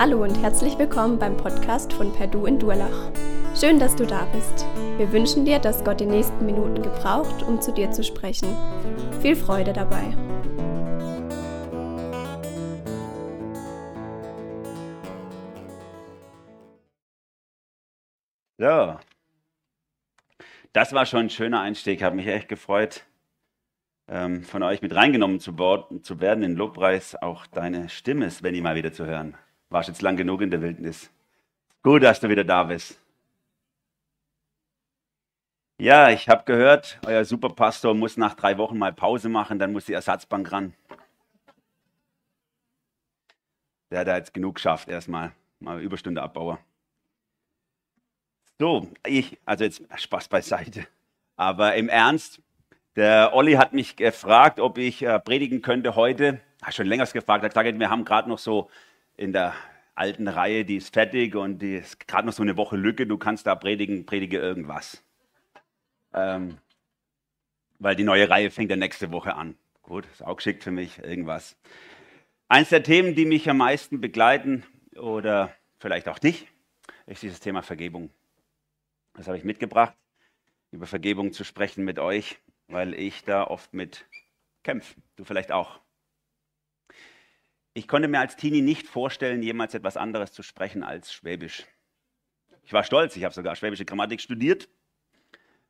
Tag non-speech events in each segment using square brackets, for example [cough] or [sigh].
Hallo und herzlich willkommen beim Podcast von Perdu in Durlach. Schön, dass du da bist. Wir wünschen dir, dass Gott die nächsten Minuten gebraucht, um zu dir zu sprechen. Viel Freude dabei. So, das war schon ein schöner Einstieg. Habe mich echt gefreut, ähm, von euch mit reingenommen zu, werden in Lobpreis. Auch deine Stimme ich mal wieder zu hören warst jetzt lang genug in der Wildnis. Gut, dass du wieder da bist. Ja, ich habe gehört, euer Superpastor muss nach drei Wochen mal Pause machen, dann muss die Ersatzbank ran. Der hat da jetzt genug geschafft, erstmal. Mal Überstunde Abbauer. So, ich, also jetzt Spaß beiseite. Aber im Ernst, der Olli hat mich gefragt, ob ich äh, predigen könnte heute. Hat schon länger gefragt. Hat gesagt, wir haben gerade noch so in der alten Reihe, die ist fertig und die ist gerade noch so eine Woche Lücke, du kannst da predigen, predige irgendwas. Ähm, weil die neue Reihe fängt ja nächste Woche an. Gut, ist auch geschickt für mich, irgendwas. Eins der Themen, die mich am meisten begleiten oder vielleicht auch dich, ist dieses Thema Vergebung. Das habe ich mitgebracht, über Vergebung zu sprechen mit euch, weil ich da oft mit kämpfe. Du vielleicht auch. Ich konnte mir als Teenie nicht vorstellen, jemals etwas anderes zu sprechen als Schwäbisch. Ich war stolz, ich habe sogar schwäbische Grammatik studiert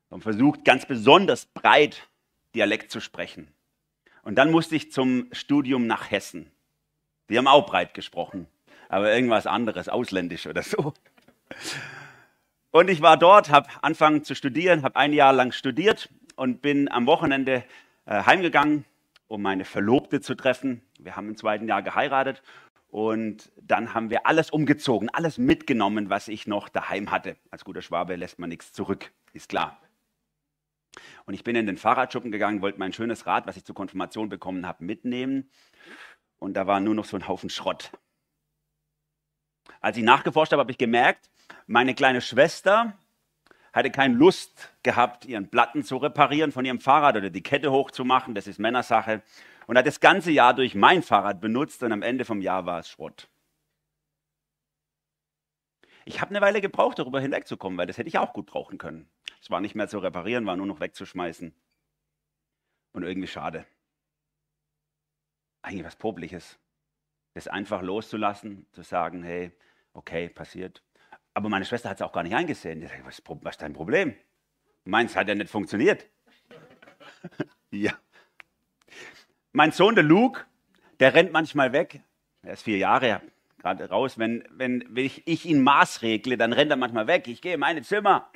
und versucht, ganz besonders breit Dialekt zu sprechen. Und dann musste ich zum Studium nach Hessen. Die haben auch breit gesprochen, aber irgendwas anderes, ausländisch oder so. Und ich war dort, habe angefangen zu studieren, habe ein Jahr lang studiert und bin am Wochenende äh, heimgegangen um meine Verlobte zu treffen. Wir haben im zweiten Jahr geheiratet und dann haben wir alles umgezogen, alles mitgenommen, was ich noch daheim hatte. Als guter Schwabe lässt man nichts zurück, ist klar. Und ich bin in den Fahrradschuppen gegangen, wollte mein schönes Rad, was ich zur Konfirmation bekommen habe, mitnehmen. Und da war nur noch so ein Haufen Schrott. Als ich nachgeforscht habe, habe ich gemerkt, meine kleine Schwester hatte keine Lust gehabt, ihren Platten zu reparieren von ihrem Fahrrad oder die Kette hochzumachen. Das ist Männersache. Und hat das ganze Jahr durch mein Fahrrad benutzt und am Ende vom Jahr war es Schrott. Ich habe eine Weile gebraucht, darüber hinwegzukommen, weil das hätte ich auch gut brauchen können. Es war nicht mehr zu reparieren, war nur noch wegzuschmeißen. Und irgendwie schade. Eigentlich was Popliches. Das einfach loszulassen, zu sagen, hey, okay, passiert. Aber meine Schwester hat es auch gar nicht eingesehen. Ich sage, was, was ist dein Problem? Meins hat ja nicht funktioniert. [laughs] ja. Mein Sohn, der Luke, der rennt manchmal weg. Er ist vier Jahre gerade raus. Wenn, wenn, ich, ich ihn maßregle, dann rennt er manchmal weg. Ich gehe in meine Zimmer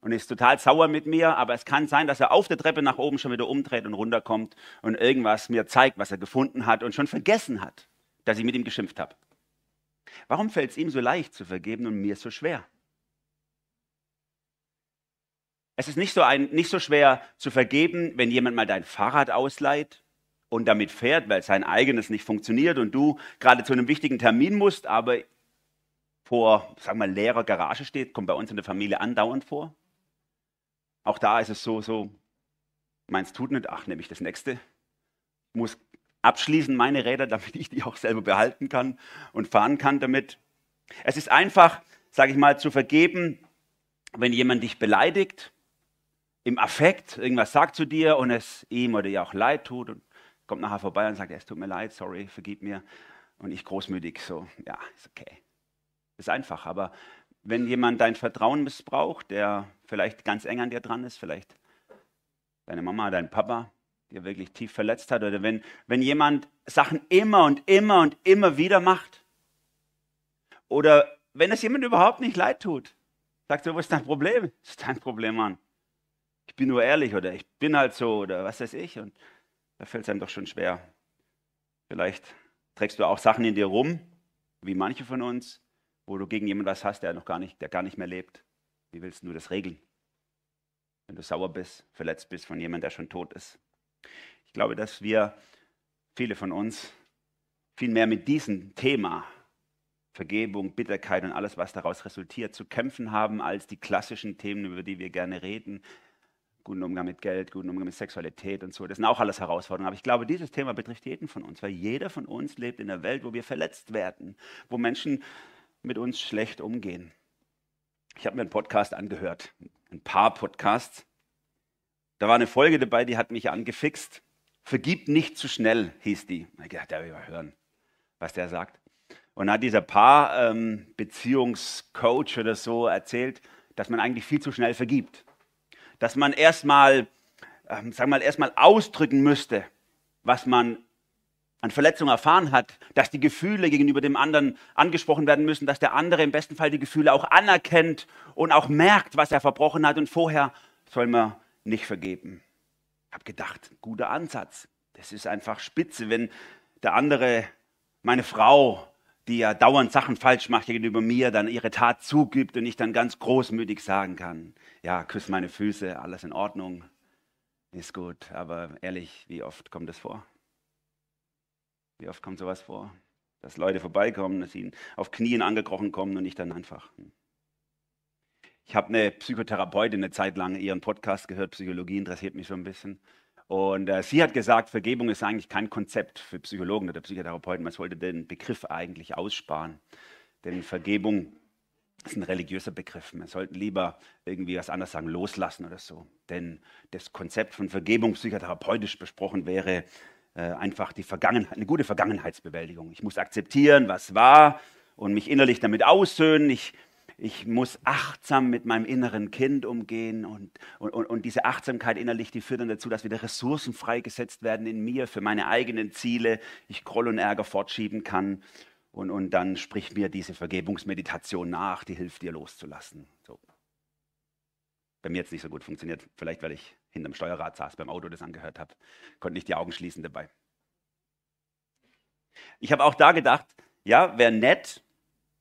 und ist total sauer mit mir. Aber es kann sein, dass er auf der Treppe nach oben schon wieder umdreht und runterkommt und irgendwas mir zeigt, was er gefunden hat und schon vergessen hat, dass ich mit ihm geschimpft habe. Warum fällt es ihm so leicht zu vergeben und mir so schwer? Es ist nicht so, ein, nicht so schwer zu vergeben, wenn jemand mal dein Fahrrad ausleiht und damit fährt, weil sein eigenes nicht funktioniert und du gerade zu einem wichtigen Termin musst, aber vor, wir mal, leerer Garage steht, kommt bei uns in der Familie andauernd vor. Auch da ist es so, so, meins tut nicht, ach, nehme ich das nächste. Muss abschließen, meine Räder, [laughs] damit ich die auch selber behalten kann und fahren kann damit. Es ist einfach, sage ich mal, zu vergeben, wenn jemand dich beleidigt, im Affekt irgendwas sagt zu dir und es ihm oder ihr auch leid tut und kommt nachher vorbei und sagt, es tut mir leid, sorry, vergib mir. Und ich großmütig so, ja, ist okay. Ist einfach, aber wenn jemand dein Vertrauen missbraucht, der vielleicht ganz eng an dir dran ist, vielleicht deine Mama, dein Papa, dir wirklich tief verletzt hat oder wenn, wenn jemand Sachen immer und immer und immer wieder macht oder wenn es jemand überhaupt nicht leid tut, sagst du, was ist dein Problem? Das [laughs] ist dein Problem, Mann. Ich bin nur ehrlich oder ich bin halt so oder was weiß ich und da fällt es einem doch schon schwer. Vielleicht trägst du auch Sachen in dir rum, wie manche von uns, wo du gegen jemanden was hast, der noch gar nicht, der gar nicht mehr lebt. Wie willst du das regeln? Wenn du sauer bist, verletzt bist von jemandem, der schon tot ist. Ich glaube, dass wir, viele von uns, viel mehr mit diesem Thema Vergebung, Bitterkeit und alles, was daraus resultiert, zu kämpfen haben, als die klassischen Themen, über die wir gerne reden. Guten Umgang mit Geld, guten Umgang mit Sexualität und so. Das sind auch alles Herausforderungen. Aber ich glaube, dieses Thema betrifft jeden von uns, weil jeder von uns lebt in einer Welt, wo wir verletzt werden, wo Menschen mit uns schlecht umgehen. Ich habe mir einen Podcast angehört, ein paar Podcasts. Da war eine Folge dabei, die hat mich angefixt. Vergib nicht zu schnell, hieß die. Ich dachte, der will mal hören, was der sagt. Und hat dieser Paar ähm, oder so erzählt, dass man eigentlich viel zu schnell vergibt. Dass man erstmal, ähm, sagen wir mal, erstmal ausdrücken müsste, was man an Verletzungen erfahren hat, dass die Gefühle gegenüber dem anderen angesprochen werden müssen, dass der andere im besten Fall die Gefühle auch anerkennt und auch merkt, was er verbrochen hat und vorher soll man nicht vergeben. Ich habe gedacht, guter Ansatz. Das ist einfach spitze, wenn der andere, meine Frau, die ja dauernd Sachen falsch macht gegenüber mir, dann ihre Tat zugibt und ich dann ganz großmütig sagen kann, ja, küss meine Füße, alles in Ordnung, ist gut. Aber ehrlich, wie oft kommt das vor? Wie oft kommt sowas vor? Dass Leute vorbeikommen, dass ihnen auf Knien angekrochen kommen und ich dann einfach. Hm. Ich habe eine Psychotherapeutin eine Zeit lang ihren Podcast gehört, Psychologie interessiert mich so ein bisschen. Und äh, sie hat gesagt, Vergebung ist eigentlich kein Konzept für Psychologen oder Psychotherapeuten. Man sollte den Begriff eigentlich aussparen. Denn Vergebung ist ein religiöser Begriff. Man sollte lieber irgendwie was anderes sagen, loslassen oder so. Denn das Konzept von Vergebung psychotherapeutisch besprochen wäre äh, einfach die Vergangenheit, eine gute Vergangenheitsbewältigung. Ich muss akzeptieren, was war und mich innerlich damit aussöhnen. Ich ich muss achtsam mit meinem inneren Kind umgehen und, und, und diese Achtsamkeit innerlich, die führt dann dazu, dass wieder Ressourcen freigesetzt werden in mir für meine eigenen Ziele, ich Groll und Ärger fortschieben kann und, und dann spricht mir diese Vergebungsmeditation nach, die hilft dir loszulassen. So. Bei mir jetzt nicht so gut funktioniert, vielleicht weil ich hinterm Steuerrad saß, beim Auto das angehört habe, konnte nicht die Augen schließen dabei. Ich habe auch da gedacht, ja, wäre nett,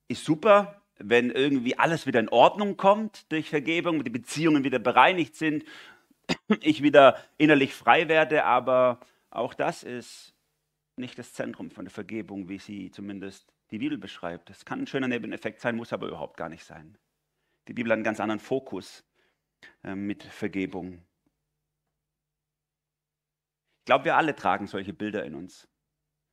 ist super, wenn irgendwie alles wieder in Ordnung kommt durch Vergebung, die Beziehungen wieder bereinigt sind, [clears throat] ich wieder innerlich frei werde, aber auch das ist nicht das Zentrum von der Vergebung, wie sie zumindest die Bibel beschreibt. Es kann ein schöner Nebeneffekt sein, muss aber überhaupt gar nicht sein. Die Bibel hat einen ganz anderen Fokus äh, mit Vergebung. Ich glaube, wir alle tragen solche Bilder in uns.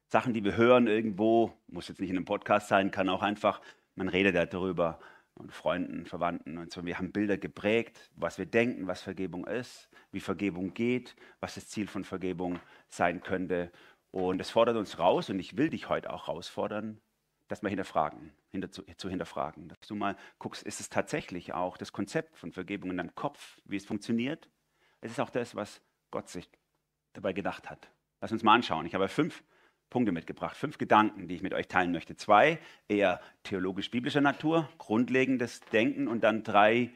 Sachen, die wir hören irgendwo, muss jetzt nicht in einem Podcast sein, kann auch einfach man redet ja darüber und Freunden, Verwandten und so. Wir haben Bilder geprägt, was wir denken, was Vergebung ist, wie Vergebung geht, was das Ziel von Vergebung sein könnte. Und es fordert uns raus, und ich will dich heute auch herausfordern, das mal hinterfragen, hinter, zu, zu, hinterfragen. Dass du mal guckst, ist es tatsächlich auch das Konzept von Vergebung in deinem Kopf, wie es funktioniert? Es ist auch das, was Gott sich dabei gedacht hat. Lass uns mal anschauen. Ich habe fünf Punkte mitgebracht, fünf Gedanken, die ich mit euch teilen möchte. Zwei eher theologisch-biblischer Natur, grundlegendes Denken und dann drei,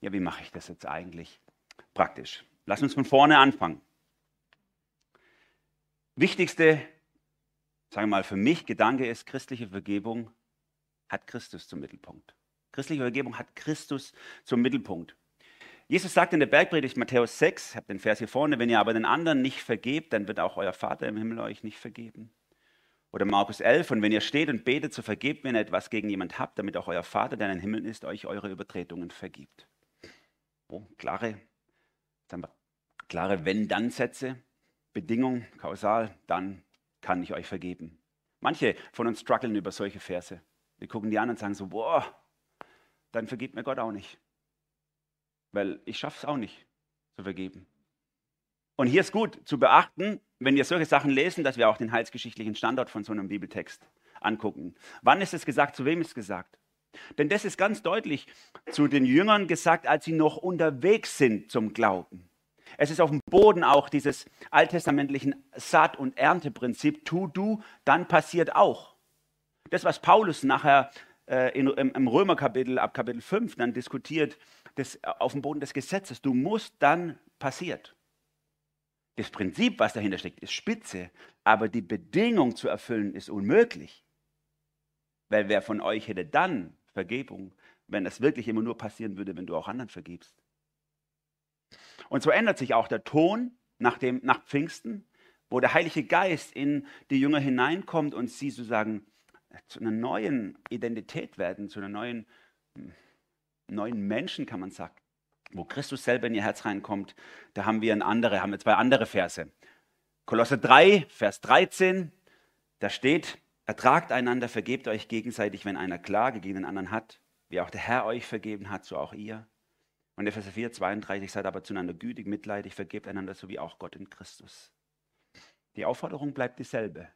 ja, wie mache ich das jetzt eigentlich praktisch? Lass uns von vorne anfangen. Wichtigste, sagen wir mal für mich, Gedanke ist, christliche Vergebung hat Christus zum Mittelpunkt. Christliche Vergebung hat Christus zum Mittelpunkt. Jesus sagt in der Bergpredigt Matthäus 6, ich habe den Vers hier vorne, wenn ihr aber den anderen nicht vergebt, dann wird auch euer Vater im Himmel euch nicht vergeben. Oder Markus 11, und wenn ihr steht und betet, so vergebt, wenn ihr etwas gegen jemand habt, damit auch euer Vater, der in den Himmel ist, euch eure Übertretungen vergibt. Oh, klare, klare Wenn-Dann-Sätze, Bedingung, kausal, dann kann ich euch vergeben. Manche von uns strugglen über solche Verse. Wir gucken die an und sagen so, boah, dann vergibt mir Gott auch nicht weil ich schaffe es auch nicht zu vergeben. Und hier ist gut zu beachten, wenn wir solche Sachen lesen, dass wir auch den heilsgeschichtlichen Standort von so einem Bibeltext angucken. Wann ist es gesagt, zu wem ist es gesagt? Denn das ist ganz deutlich zu den Jüngern gesagt, als sie noch unterwegs sind zum Glauben. Es ist auf dem Boden auch dieses alttestamentlichen Saat- und Ernteprinzip, tu du, dann passiert auch. Das, was Paulus nachher äh, in, im, im Römerkapitel ab Kapitel 5 dann diskutiert, des, äh, auf dem Boden des Gesetzes. Du musst dann passiert. Das Prinzip, was dahinter steckt, ist spitze, aber die Bedingung zu erfüllen ist unmöglich. Weil wer von euch hätte dann Vergebung, wenn das wirklich immer nur passieren würde, wenn du auch anderen vergibst? Und so ändert sich auch der Ton nach, dem, nach Pfingsten, wo der Heilige Geist in die Jünger hineinkommt und sie sozusagen zu einer neuen Identität werden, zu einer neuen hm, neuen Menschen, kann man sagen, wo Christus selber in ihr Herz reinkommt, da haben wir, ein andere, haben wir zwei andere Verse. Kolosse 3, Vers 13, da steht, ertragt einander, vergebt euch gegenseitig, wenn einer Klage gegen den anderen hat, wie auch der Herr euch vergeben hat, so auch ihr. Und Epheser 4, 32, seid aber zueinander gütig, mitleidig, vergebt einander, so wie auch Gott in Christus. Die Aufforderung bleibt dieselbe.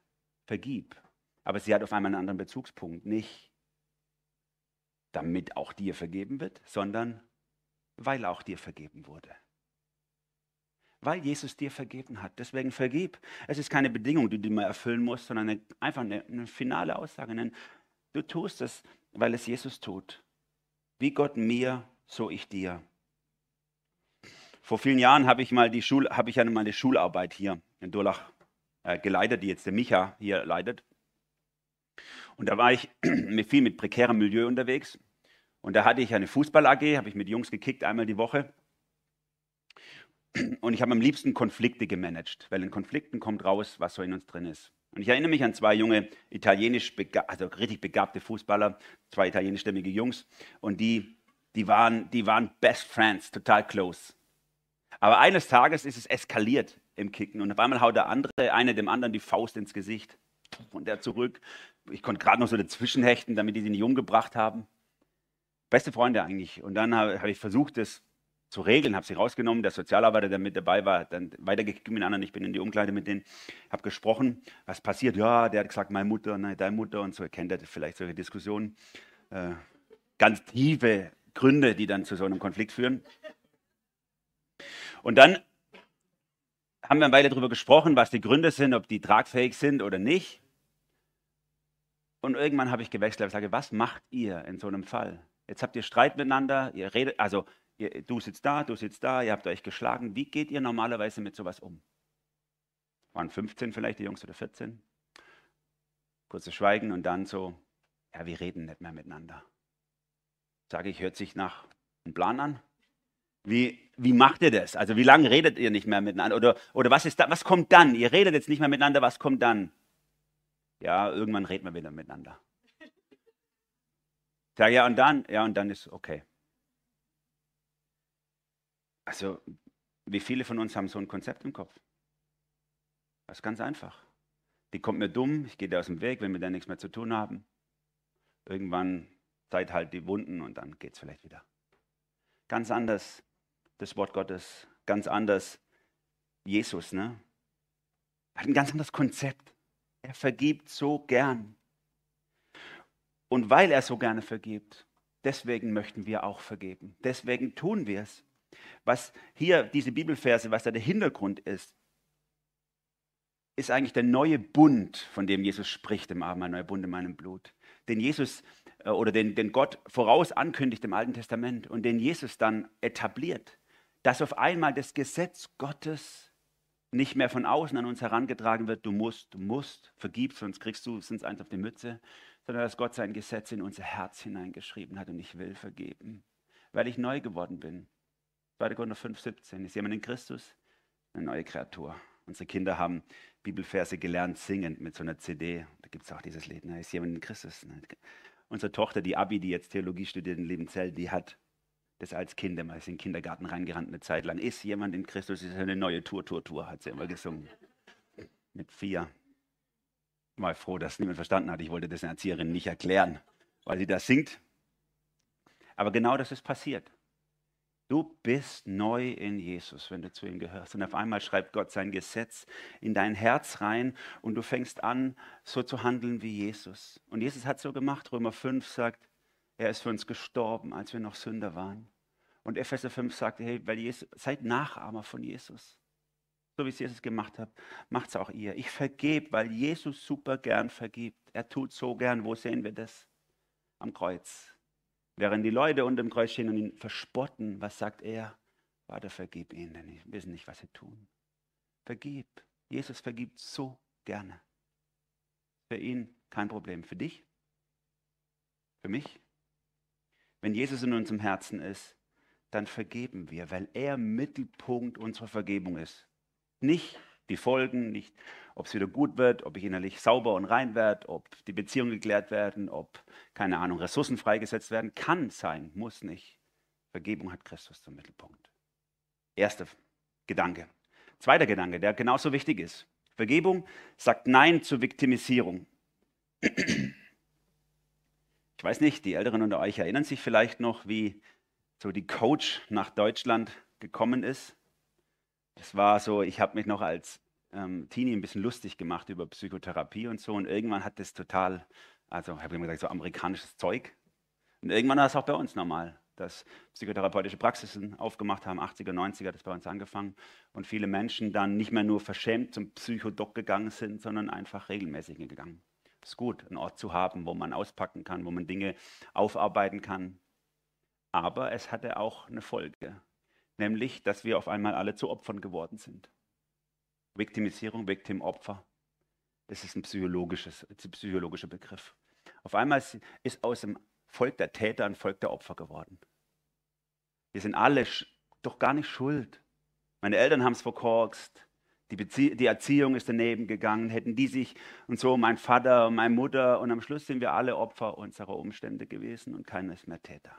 Vergib. Aber sie hat auf einmal einen anderen Bezugspunkt. Nicht damit auch dir vergeben wird, sondern weil auch dir vergeben wurde. Weil Jesus dir vergeben hat. Deswegen vergib. Es ist keine Bedingung, die du mal erfüllen musst, sondern eine, einfach eine, eine finale Aussage. Denn du tust es, weil es Jesus tut. Wie Gott mir, so ich dir. Vor vielen Jahren habe ich mal die Schul, habe ich mal die Schularbeit hier in Durlach äh, geleitet, die jetzt der Micha hier leitet. Und da war ich [clears throat] viel mit prekärem Milieu unterwegs. Und da hatte ich eine Fußball-AG, habe ich mit Jungs gekickt, einmal die Woche. [clears throat] Und ich habe am liebsten Konflikte gemanagt, weil in Konflikten kommt raus, was so in uns drin ist. Und ich erinnere mich an zwei junge italienisch, also richtig begabte Fußballer, zwei italienischstämmige Jungs. Und die, die, waren, die waren Best Friends, total close. Aber eines Tages ist es eskaliert im Kicken. Und auf einmal haut der andere, einer dem anderen die Faust ins Gesicht. Und der zurück. Ich konnte gerade noch so dazwischen hechten, damit die sie nicht umgebracht haben. Beste Freunde eigentlich. Und dann habe hab ich versucht, das zu regeln, habe sie rausgenommen. Der Sozialarbeiter, der mit dabei war, dann weitergekickt mit anderen. Ich bin in die Umkleide mit denen, habe gesprochen. Was passiert? Ja, der hat gesagt, meine Mutter, nein, deine Mutter und so. Kennt das vielleicht solche Diskussionen. Äh, ganz tiefe Gründe, die dann zu so einem Konflikt führen. Und dann haben wir eine Weile darüber gesprochen, was die Gründe sind, ob die tragfähig sind oder nicht. Und irgendwann habe ich gewechselt und sage, was macht ihr in so einem Fall? Jetzt habt ihr Streit miteinander, ihr redet, also ihr, du sitzt da, du sitzt da, ihr habt euch geschlagen. Wie geht ihr normalerweise mit sowas um? Waren 15 vielleicht die Jungs oder 14? Kurzes Schweigen und dann so, ja, wir reden nicht mehr miteinander. Sage ich, hört sich nach einem Plan an? Wie, wie macht ihr das? Also wie lange redet ihr nicht mehr miteinander? Oder, oder was, ist da, was kommt dann? Ihr redet jetzt nicht mehr miteinander, was kommt dann? Ja, irgendwann reden wir wieder miteinander. Sag ja und dann, ja und dann ist okay. Also, wie viele von uns haben so ein Konzept im Kopf? Das ist ganz einfach. Die kommt mir dumm, ich gehe dir aus dem Weg, wenn wir da nichts mehr zu tun haben. Irgendwann seid halt die Wunden und dann geht es vielleicht wieder. Ganz anders das Wort Gottes, ganz anders Jesus, ne? Hat ein ganz anderes Konzept. Er vergibt so gern. Und weil er so gerne vergibt, deswegen möchten wir auch vergeben. Deswegen tun wir es. Was hier diese Bibelverse, was da der Hintergrund ist, ist eigentlich der neue Bund, von dem Jesus spricht im Abendmahl, neuer Bund in meinem Blut. Den Jesus äh, oder den, den Gott voraus ankündigt im Alten Testament und den Jesus dann etabliert, dass auf einmal das Gesetz Gottes nicht mehr von außen an uns herangetragen wird, du musst, du musst, vergib, sonst kriegst du sonst eins auf die Mütze, sondern dass Gott sein Gesetz in unser Herz hineingeschrieben hat und ich will vergeben, weil ich neu geworden bin. 2. Korinther 5, 17. Ist jemand in Christus? Eine neue Kreatur. Unsere Kinder haben Bibelverse gelernt, singend mit so einer CD. Da gibt es auch dieses Lied. Ne? Ist jemand in Christus? Unsere Tochter, die Abi, die jetzt Theologie studiert in Liebenzell, die hat das als Kind immer, ist in den Kindergarten reingerannt eine Zeit lang. Ist jemand in Christus? Ist eine neue Tour, Tour, Tour, hat sie immer gesungen. Mit vier mal froh, dass niemand verstanden hat. Ich wollte das der Erzieherin nicht erklären, weil sie das singt. Aber genau das ist passiert. Du bist neu in Jesus, wenn du zu ihm gehörst. Und auf einmal schreibt Gott sein Gesetz in dein Herz rein und du fängst an, so zu handeln wie Jesus. Und Jesus hat so gemacht. Römer 5 sagt, er ist für uns gestorben, als wir noch Sünder waren. Und Epheser 5 sagt, hey, weil Jesus, seid Nachahmer von Jesus so wie es Jesus gemacht hat, macht es auch ihr. Ich vergebe, weil Jesus super gern vergibt. Er tut so gern. Wo sehen wir das? Am Kreuz. Während die Leute unter dem Kreuz stehen und ihn verspotten, was sagt er? Vater, vergib ihnen, denn sie wissen nicht, was sie tun. Vergib. Jesus vergibt so gerne. Für ihn kein Problem. Für dich? Für mich? Wenn Jesus in unserem Herzen ist, dann vergeben wir, weil er Mittelpunkt unserer Vergebung ist. Nicht die Folgen, nicht ob es wieder gut wird, ob ich innerlich sauber und rein werde, ob die Beziehungen geklärt werden, ob, keine Ahnung, Ressourcen freigesetzt werden. Kann sein, muss nicht. Vergebung hat Christus zum Mittelpunkt. Erster Gedanke. Zweiter Gedanke, der genauso wichtig ist. Vergebung sagt Nein zur Viktimisierung. Ich weiß nicht, die Älteren unter euch erinnern sich vielleicht noch, wie so die Coach nach Deutschland gekommen ist. Das war so, ich habe mich noch als ähm, Teenie ein bisschen lustig gemacht über Psychotherapie und so und irgendwann hat das total, also habe ich immer gesagt, so amerikanisches Zeug. Und irgendwann war es auch bei uns normal dass psychotherapeutische Praxisen aufgemacht haben, 80er, 90er, das bei uns angefangen. Und viele Menschen dann nicht mehr nur verschämt zum Psychodoc gegangen sind, sondern einfach regelmäßig gegangen. Ist gut, einen Ort zu haben, wo man auspacken kann, wo man Dinge aufarbeiten kann. Aber es hatte auch eine Folge, nämlich, dass wir auf einmal alle zu Opfern geworden sind. Viktimisierung, Victim-Opfer, das ist ein, psychologisches, ein psychologischer Begriff. Auf einmal ist aus dem Volk der Täter ein Volk der Opfer geworden. Wir sind alle doch gar nicht schuld. Meine Eltern haben es verkorkst. Die, Bezie die Erziehung ist daneben gegangen. Hätten die sich und so, mein Vater und meine Mutter. Und am Schluss sind wir alle Opfer unserer Umstände gewesen und keiner ist mehr Täter.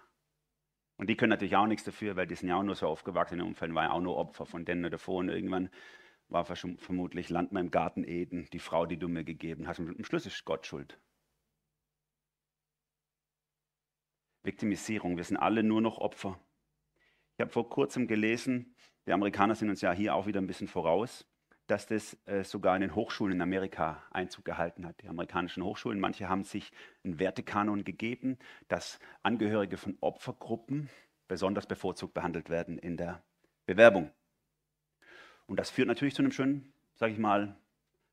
Und die können natürlich auch nichts dafür, weil die sind ja auch nur so aufgewachsen in Umfällen, waren ja auch nur Opfer von denen oder. Und irgendwann war vermutlich Land mal im Garten Eden, die Frau, die du mir gegeben hast. Und am Schluss ist Gott schuld. Viktimisierung, wir sind alle nur noch Opfer. Ich habe vor kurzem gelesen, die Amerikaner sind uns ja hier auch wieder ein bisschen voraus, dass das äh, sogar in den Hochschulen in Amerika Einzug gehalten hat. Die amerikanischen Hochschulen, manche haben sich einen Wertekanon gegeben, dass Angehörige von Opfergruppen besonders bevorzugt behandelt werden in der Bewerbung. Und das führt natürlich zu einem schönen, sage ich mal,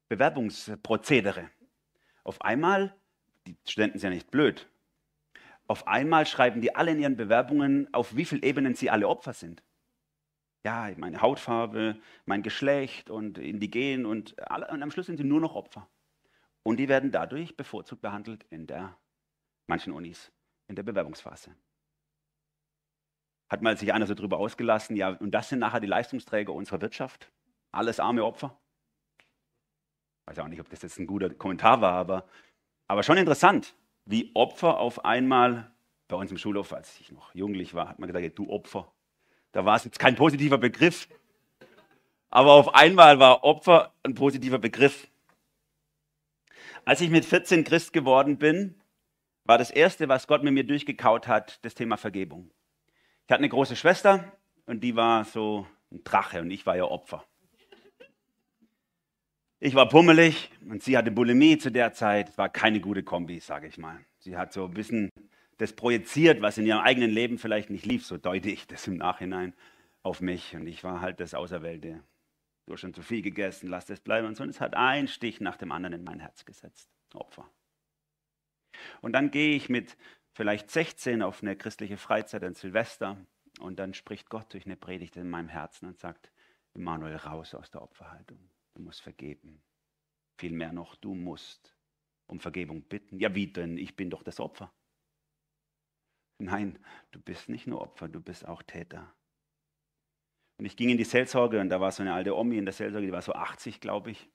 Bewerbungsprozedere. Auf einmal, die Studenten sind ja nicht blöd, auf einmal schreiben die alle in ihren Bewerbungen, auf wie vielen Ebenen sie alle Opfer sind. Ja, meine Hautfarbe, mein Geschlecht und indigen und, alle, und am Schluss sind sie nur noch Opfer. Und die werden dadurch bevorzugt behandelt in der manchen Unis, in der Bewerbungsphase. Hat mal sich einer so drüber ausgelassen, ja, und das sind nachher die Leistungsträger unserer Wirtschaft? Alles arme Opfer? Weiß auch nicht, ob das jetzt ein guter Kommentar war, aber, aber schon interessant wie Opfer auf einmal, bei uns im Schulhof, als ich noch jugendlich war, hat man gesagt, du Opfer. Da war es jetzt kein positiver Begriff. Aber auf einmal war Opfer ein positiver Begriff. Als ich mit 14 Christ geworden bin, war das Erste, was Gott mit mir durchgekaut hat, das Thema Vergebung. Ich hatte eine große Schwester und die war so ein Drache und ich war ihr Opfer. Ich war pummelig und sie hatte Bulimie zu der Zeit. Es war keine gute Kombi, sage ich mal. Sie hat so ein bisschen das projiziert, was in ihrem eigenen Leben vielleicht nicht lief. So deute ich das im Nachhinein auf mich. Und ich war halt das Auserwählte. Du hast schon zu viel gegessen, lass das bleiben. Und so. Und es hat ein Stich nach dem anderen in mein Herz gesetzt. Opfer. Und dann gehe ich mit vielleicht 16 auf eine christliche Freizeit an Silvester. Und dann spricht Gott durch eine Predigt in meinem Herzen und sagt, Immanuel, raus aus der Opferhaltung. Du musst vergeben. Vielmehr noch, du musst um Vergebung bitten. Ja, wie denn? Ich bin doch das Opfer. Nein, du bist nicht nur Opfer, du bist auch Täter. Und ich ging in die Seelsorge und da war so eine alte Omi in der Seelsorge, die war so 80, glaube ich.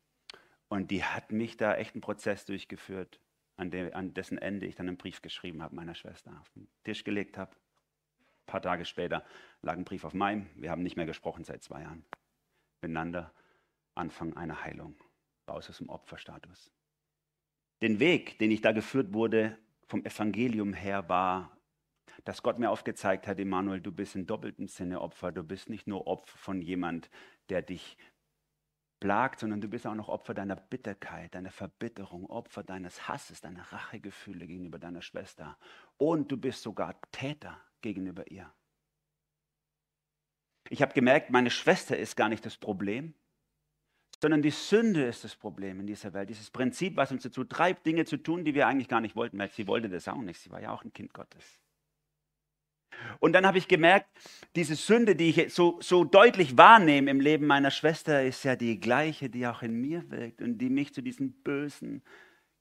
Und die hat mich da echt einen Prozess durchgeführt, an, de, an dessen Ende ich dann einen Brief geschrieben habe, meiner Schwester, auf den Tisch gelegt habe. Ein paar Tage später lag ein Brief auf meinem. Wir haben nicht mehr gesprochen seit zwei Jahren miteinander. Anfang einer Heilung, raus aus dem Opferstatus. Den Weg, den ich da geführt wurde, vom Evangelium her, war, dass Gott mir aufgezeigt hat, Emanuel, du bist in doppeltem Sinne Opfer. Du bist nicht nur Opfer von jemand, der dich plagt, sondern du bist auch noch Opfer deiner Bitterkeit, deiner Verbitterung, Opfer deines Hasses, deiner Rachegefühle gegenüber deiner Schwester. Und du bist sogar Täter gegenüber ihr. Ich habe gemerkt, meine Schwester ist gar nicht das Problem, sondern die Sünde ist das Problem in dieser Welt. Dieses Prinzip, was uns dazu treibt, Dinge zu tun, die wir eigentlich gar nicht wollten, weil sie wollte das auch nicht. Sie war ja auch ein Kind Gottes. Und dann habe ich gemerkt, diese Sünde, die ich so, so deutlich wahrnehme im Leben meiner Schwester, ist ja die gleiche, die auch in mir wirkt und die mich zu diesen bösen,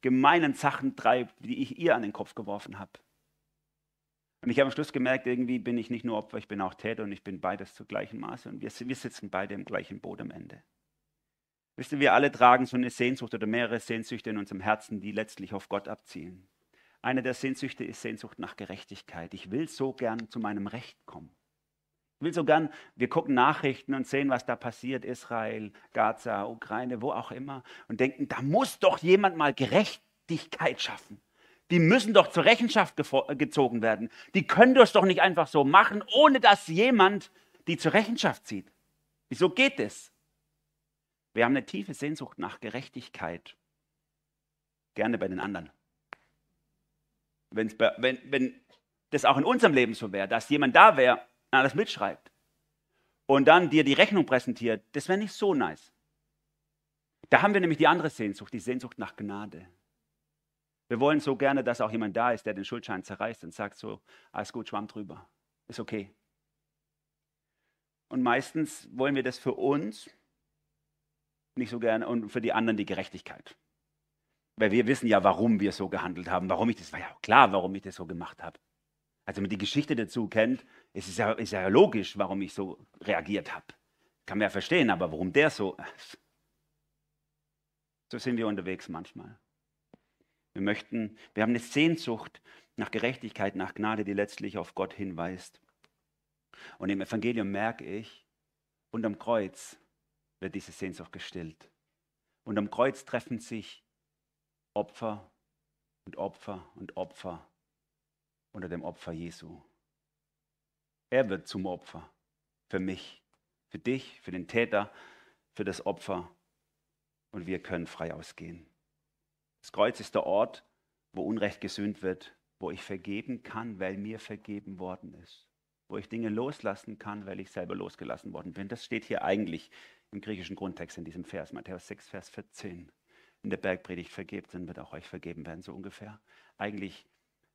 gemeinen Sachen treibt, die ich ihr an den Kopf geworfen habe. Und ich habe am Schluss gemerkt, irgendwie bin ich nicht nur Opfer, ich bin auch Täter und ich bin beides zu gleichen Maße. Und wir, wir sitzen beide im gleichen Boot am Ende. Wisst ihr, wir alle tragen so eine Sehnsucht oder mehrere Sehnsüchte in unserem Herzen, die letztlich auf Gott abzielen. Eine der Sehnsüchte ist Sehnsucht nach Gerechtigkeit. Ich will so gern zu meinem Recht kommen. Ich will so gern, wir gucken Nachrichten und sehen, was da passiert, Israel, Gaza, Ukraine, wo auch immer, und denken, da muss doch jemand mal Gerechtigkeit schaffen. Die müssen doch zur Rechenschaft gezogen werden. Die können das doch nicht einfach so machen, ohne dass jemand die zur Rechenschaft zieht. Wieso geht es? Wir haben eine tiefe Sehnsucht nach Gerechtigkeit. Gerne bei den anderen. Wenn's, wenn, wenn das auch in unserem Leben so wäre, dass jemand da wäre, alles mitschreibt und dann dir die Rechnung präsentiert, das wäre nicht so nice. Da haben wir nämlich die andere Sehnsucht, die Sehnsucht nach Gnade. Wir wollen so gerne, dass auch jemand da ist, der den Schuldschein zerreißt und sagt so, alles gut, schwamm drüber, ist okay. Und meistens wollen wir das für uns nicht so gerne und für die anderen die Gerechtigkeit. Weil wir wissen ja, warum wir so gehandelt haben, warum ich das war ja auch klar, warum ich das so gemacht habe. Also wenn man die Geschichte dazu kennt, ist es ja, ist ja logisch, warum ich so reagiert habe. Kann man ja verstehen, aber warum der so. [laughs] So sind wir unterwegs manchmal. Wir möchten, wir haben eine Sehnsucht nach Gerechtigkeit, nach Gnade, die letztlich auf Gott hinweist. Und im Evangelium merke ich, unterm Kreuz wird diese Sehnsucht gestillt. Unterm Kreuz treffen sich Opfer und Opfer und Opfer unter dem Opfer Jesu. Er wird zum Opfer für mich, für dich, für den Täter, für das Opfer und wir können frei ausgehen. Das Kreuz ist der Ort, wo Unrecht gesühnt wird, wo ich vergeben kann, weil mir vergeben worden ist, wo ich Dinge loslassen kann, weil ich selber losgelassen worden bin. Das steht hier eigentlich im griechischen Grundtext in diesem Vers, Matthäus 6, Vers 14 in der Bergpredigt vergebt, dann wird auch euch vergeben werden, so ungefähr. Eigentlich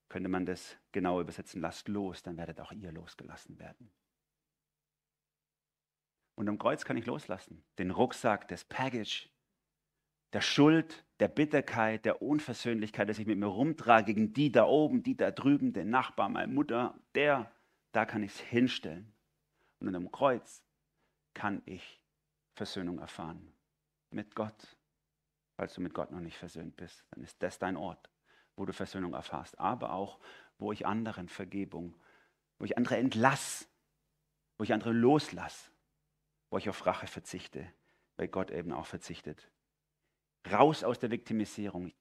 könnte man das genau übersetzen, lasst los, dann werdet auch ihr losgelassen werden. Und am Kreuz kann ich loslassen. Den Rucksack, das Package, der Schuld, der Bitterkeit, der Unversöhnlichkeit, dass ich mit mir rumtrage gegen die da oben, die da drüben, den Nachbar, meine Mutter, der, da kann ich es hinstellen. Und am Kreuz kann ich Versöhnung erfahren mit Gott. Falls du mit Gott noch nicht versöhnt bist, dann ist das dein Ort, wo du Versöhnung erfährst. Aber auch, wo ich anderen Vergebung, wo ich andere entlass, wo ich andere loslass, wo ich auf Rache verzichte, weil Gott eben auch verzichtet. Raus aus der Viktimisierung.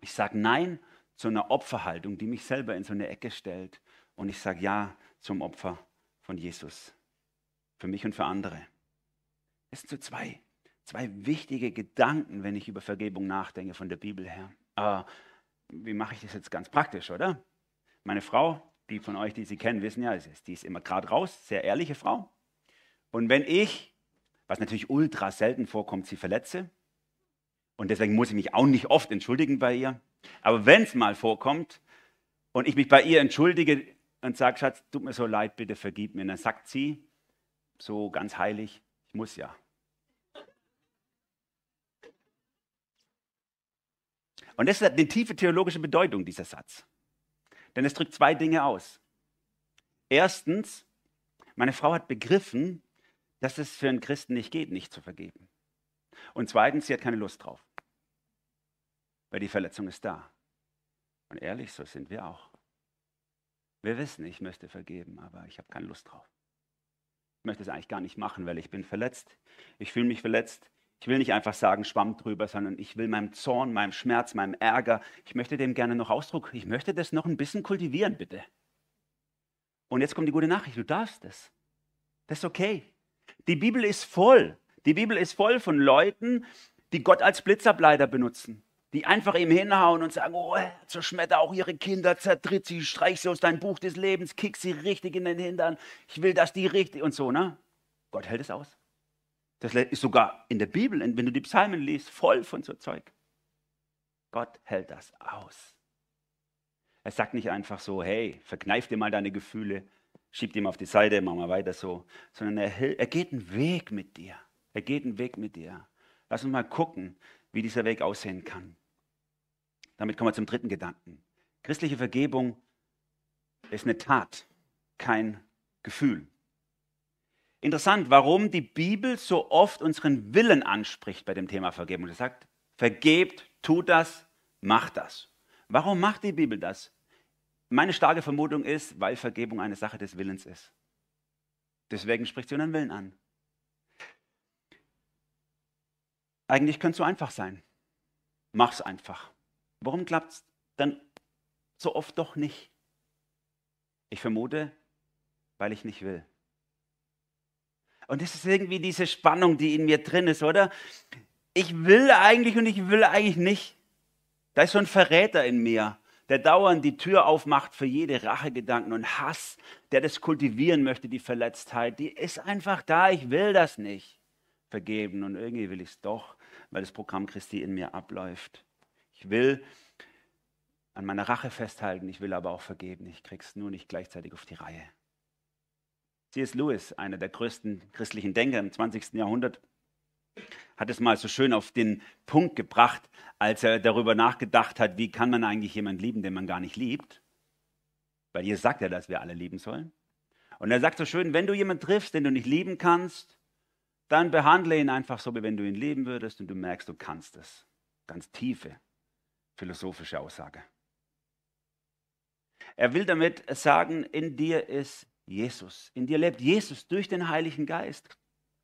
Ich sage Nein zu einer Opferhaltung, die mich selber in so eine Ecke stellt. Und ich sage Ja zum Opfer von Jesus. Für mich und für andere. Es sind so zwei zwei wichtige Gedanken, wenn ich über Vergebung nachdenke von der Bibel her. Aber wie mache ich das jetzt ganz praktisch, oder? Meine Frau, die von euch, die sie kennen, wissen ja, die ist immer gerade raus, sehr ehrliche Frau. Und wenn ich, was natürlich ultra selten vorkommt, sie verletze, und deswegen muss ich mich auch nicht oft entschuldigen bei ihr, aber wenn es mal vorkommt und ich mich bei ihr entschuldige und sage, Schatz, tut mir so leid, bitte vergib mir, dann sagt sie so ganz heilig, ich muss ja. Und das ist eine tiefe theologische Bedeutung, dieser Satz. Denn es drückt zwei Dinge aus. Erstens, meine Frau hat begriffen, dass es für einen Christen nicht geht, nicht zu vergeben. Und zweitens, sie hat keine Lust drauf. Weil die Verletzung ist da. Und ehrlich, so sind wir auch. Wir wissen, ich möchte vergeben, aber ich habe keine Lust drauf. Ich möchte es eigentlich gar nicht machen, weil ich bin verletzt. Ich fühle mich verletzt. Ich will nicht einfach sagen, schwamm drüber, sondern ich will meinem Zorn, meinem Schmerz, meinem Ärger, ich möchte dem gerne noch Ausdruck, ich möchte das noch ein bisschen kultivieren, bitte. Und jetzt kommt die gute Nachricht, du darfst es. Das ist okay. Die Bibel ist voll. Die Bibel ist voll von Leuten, die Gott als Blitzableiter benutzen. Die einfach ihm hinhauen und sagen, oh, zerschmetter auch ihre Kinder, zertritt sie, streich sie aus deinem Buch des Lebens, kick sie richtig in den Hintern. Ich will, dass die richtig und so, ne? Gott hält es aus. Das ist sogar in der Bibel, wenn du die Psalmen liest, voll von so Zeug. Gott hält das aus. Er sagt nicht einfach so, hey, verkneif dir mal deine Gefühle, schieb die mal auf die Seite, mach mal weiter so, sondern er, er geht einen Weg mit dir. Er geht einen Weg mit dir. Lass uns mal gucken, wie dieser Weg aussehen kann. Damit kommen wir zum dritten Gedanken. Christliche Vergebung ist eine Tat, kein Gefühl. Interessant, warum die Bibel so oft unseren Willen anspricht bei dem Thema Vergebung. Sie sagt, vergebt, tut das, macht das. Warum macht die Bibel das? Meine starke Vermutung ist, weil Vergebung eine Sache des Willens ist. Deswegen spricht sie unseren Willen an. Eigentlich könnte es so einfach sein. Mach's einfach. Warum klappt es dann so oft doch nicht? Ich vermute, weil ich nicht will. Und das ist irgendwie diese Spannung, die in mir drin ist, oder? Ich will eigentlich und ich will eigentlich nicht. Da ist so ein Verräter in mir, der dauernd die Tür aufmacht für jede Rachegedanken und Hass, der das kultivieren möchte, die Verletztheit. Die ist einfach da, ich will das nicht vergeben und irgendwie will ich es doch, weil das Programm Christi in mir abläuft. Ich will an meiner Rache festhalten, ich will aber auch vergeben. Ich krieg's nur nicht gleichzeitig auf die Reihe. C.S. Lewis, einer der größten christlichen Denker im 20. Jahrhundert, hat es mal so schön auf den Punkt gebracht, als er darüber nachgedacht hat, wie kann man eigentlich jemanden lieben, den man gar nicht liebt. Weil hier sagt er, dass wir alle lieben sollen. Und er sagt so schön, wenn du jemanden triffst, den du nicht lieben kannst, dann behandle ihn einfach so, wie wenn du ihn lieben würdest und du merkst, du kannst es. Ganz tiefe philosophische Aussage. Er will damit sagen, in dir ist Jesus. In dir lebt Jesus durch den Heiligen Geist.